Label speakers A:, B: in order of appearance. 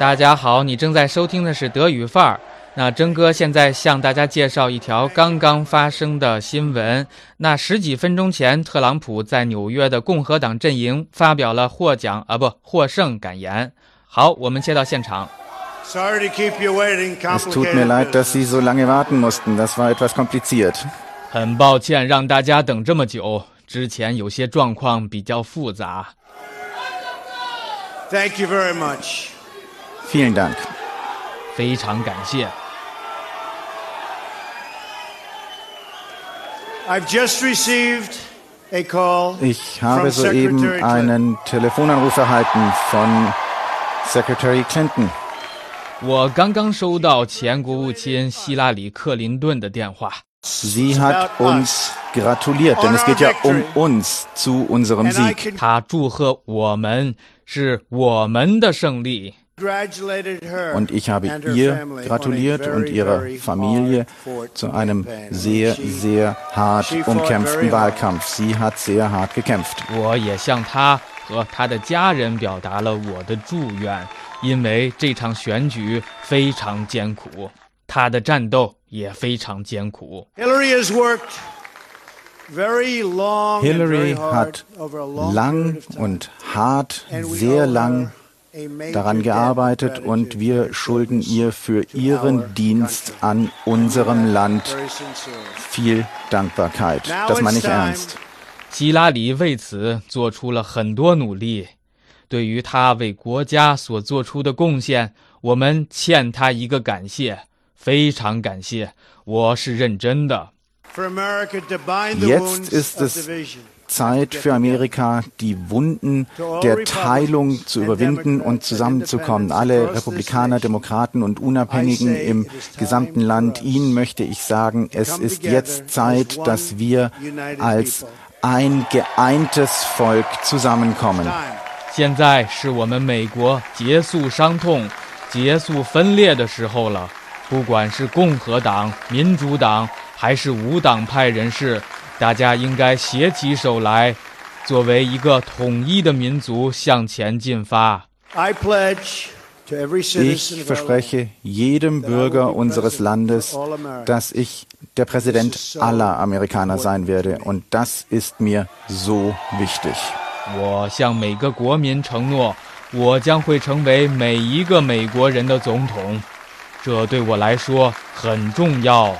A: 大家好，你正在收听的是德语范儿。那征哥现在向大家介绍一条刚刚发生的新闻。那十几分钟前，特朗普在纽约的共和党阵营发表了获奖啊不获胜感言。好，我们切到现场。
B: Sorry to keep you waiting.
C: Es tut mir leid, dass Sie so lange warten mussten. Das war etwas kompliziert.
A: 很抱歉让大家等这么久，之前有些状况比较复杂。
B: Thank you very much.
C: Vielen Dank.
A: 非常感谢。
B: I've just received a call
C: Ich
B: from
C: habe soeben
B: Secretary Clinton.
C: einen Telefonanruf erhalten von Secretary Clinton.
A: 我刚刚收到前国务卿希拉里·克林顿的电话，
C: Sie hat uns gratuliert, denn es geht ja um uns zu unserem
B: and I
C: Sieg.
A: 他祝贺我们是我们的胜利。
C: und ich habe ihr gratuliert und ihrer Familie zu einem sehr, sehr hart umkämpften Wahlkampf. Sie hat sehr hart gekämpft.
B: Hillary has worked
C: Hillary hat lang und hart, sehr lang daran
B: debt of
C: gearbeitet
B: gratitude
C: und
B: for
C: wir
B: her
C: schulden
B: service
C: ihr für
B: to our
C: ihren Dienst
B: country.
C: an unserem Land
B: Very sincerely.
C: viel Dankbarkeit.
B: Now
C: Das meine
B: it's
C: ich
B: time
C: ernst.
A: 希拉里为此做出了很多努力，对于他为国家所做出的贡献，我们欠他一个感谢，非常感谢，我是认真的。
B: for America to bind the
C: Jetzt
B: wounds
C: ist
B: of
C: es
B: division.
C: Zeit für Amerika, die Wunden der Teilung zu überwinden und zusammenzukommen. Alle Republikaner, Demokraten und Unabhängigen im gesamten Land, ihnen möchte ich sagen, es ist jetzt Zeit, dass wir als ein geeintes Volk zusammenkommen.
B: Time.
A: 现在是我们美国结束伤痛、结束分裂的时候了。不管是共和党、民主党 还是无党派人士，大家应该携起手来，作为一个统一的民族向前进发。
B: I pledge to every citizen
C: Ich verspreche jedem Bürger unseres Landes, dass ich der Präsident aller Amerikaner sein werde. Und das ist mir so wichtig.
A: 我向每个国民承诺，我将会成为每一个美国人的总统，这对我来说很重要。